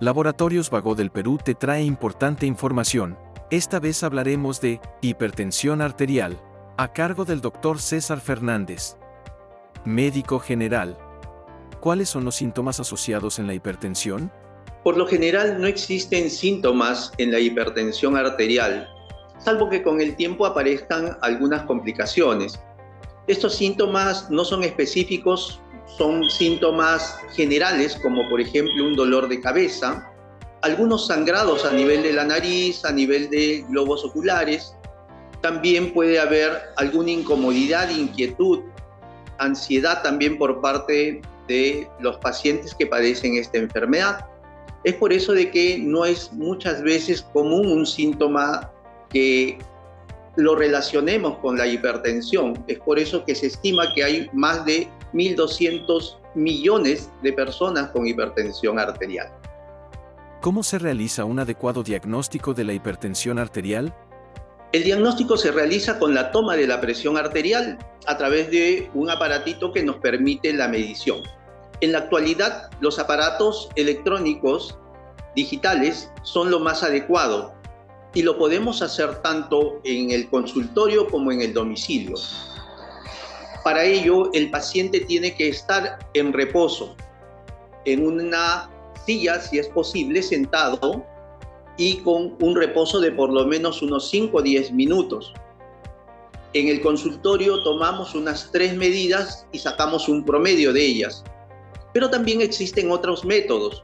Laboratorios Vago del Perú te trae importante información. Esta vez hablaremos de hipertensión arterial, a cargo del doctor César Fernández. Médico general. ¿Cuáles son los síntomas asociados en la hipertensión? Por lo general no existen síntomas en la hipertensión arterial, salvo que con el tiempo aparezcan algunas complicaciones. Estos síntomas no son específicos son síntomas generales como por ejemplo un dolor de cabeza, algunos sangrados a nivel de la nariz, a nivel de globos oculares, también puede haber alguna incomodidad, inquietud, ansiedad también por parte de los pacientes que padecen esta enfermedad. Es por eso de que no es muchas veces común un síntoma que lo relacionemos con la hipertensión. Es por eso que se estima que hay más de 1.200 millones de personas con hipertensión arterial. ¿Cómo se realiza un adecuado diagnóstico de la hipertensión arterial? El diagnóstico se realiza con la toma de la presión arterial a través de un aparatito que nos permite la medición. En la actualidad, los aparatos electrónicos digitales son lo más adecuado y lo podemos hacer tanto en el consultorio como en el domicilio. Para ello, el paciente tiene que estar en reposo, en una silla, si es posible, sentado y con un reposo de por lo menos unos 5 o 10 minutos. En el consultorio tomamos unas tres medidas y sacamos un promedio de ellas. Pero también existen otros métodos,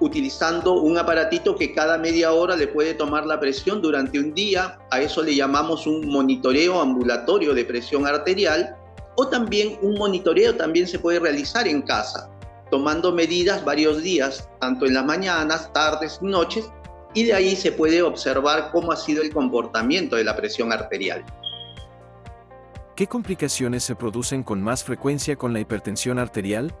utilizando un aparatito que cada media hora le puede tomar la presión durante un día. A eso le llamamos un monitoreo ambulatorio de presión arterial o también un monitoreo también se puede realizar en casa, tomando medidas varios días, tanto en las mañanas, tardes, noches, y de ahí se puede observar cómo ha sido el comportamiento de la presión arterial. ¿Qué complicaciones se producen con más frecuencia con la hipertensión arterial?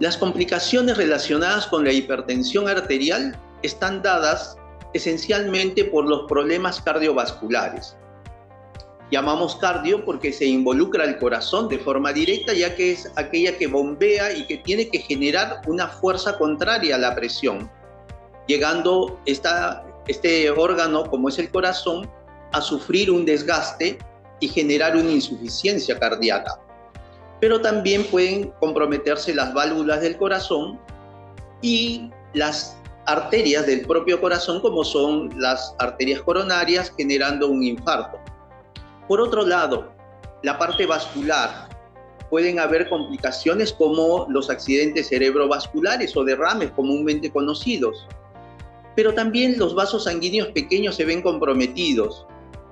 Las complicaciones relacionadas con la hipertensión arterial están dadas esencialmente por los problemas cardiovasculares, Llamamos cardio porque se involucra el corazón de forma directa, ya que es aquella que bombea y que tiene que generar una fuerza contraria a la presión, llegando esta, este órgano, como es el corazón, a sufrir un desgaste y generar una insuficiencia cardíaca. Pero también pueden comprometerse las válvulas del corazón y las arterias del propio corazón, como son las arterias coronarias, generando un infarto. Por otro lado, la parte vascular. Pueden haber complicaciones como los accidentes cerebrovasculares o derrames comúnmente conocidos. Pero también los vasos sanguíneos pequeños se ven comprometidos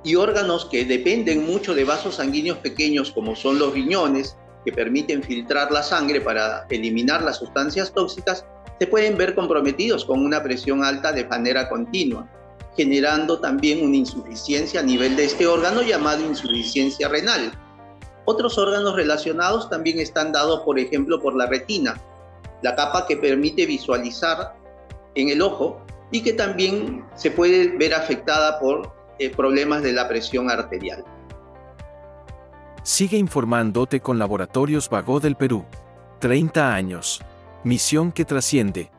y órganos que dependen mucho de vasos sanguíneos pequeños como son los riñones, que permiten filtrar la sangre para eliminar las sustancias tóxicas, se pueden ver comprometidos con una presión alta de manera continua generando también una insuficiencia a nivel de este órgano llamado insuficiencia renal. Otros órganos relacionados también están dados, por ejemplo, por la retina, la capa que permite visualizar en el ojo y que también se puede ver afectada por eh, problemas de la presión arterial. Sigue informándote con Laboratorios Vago del Perú. 30 años. Misión que trasciende.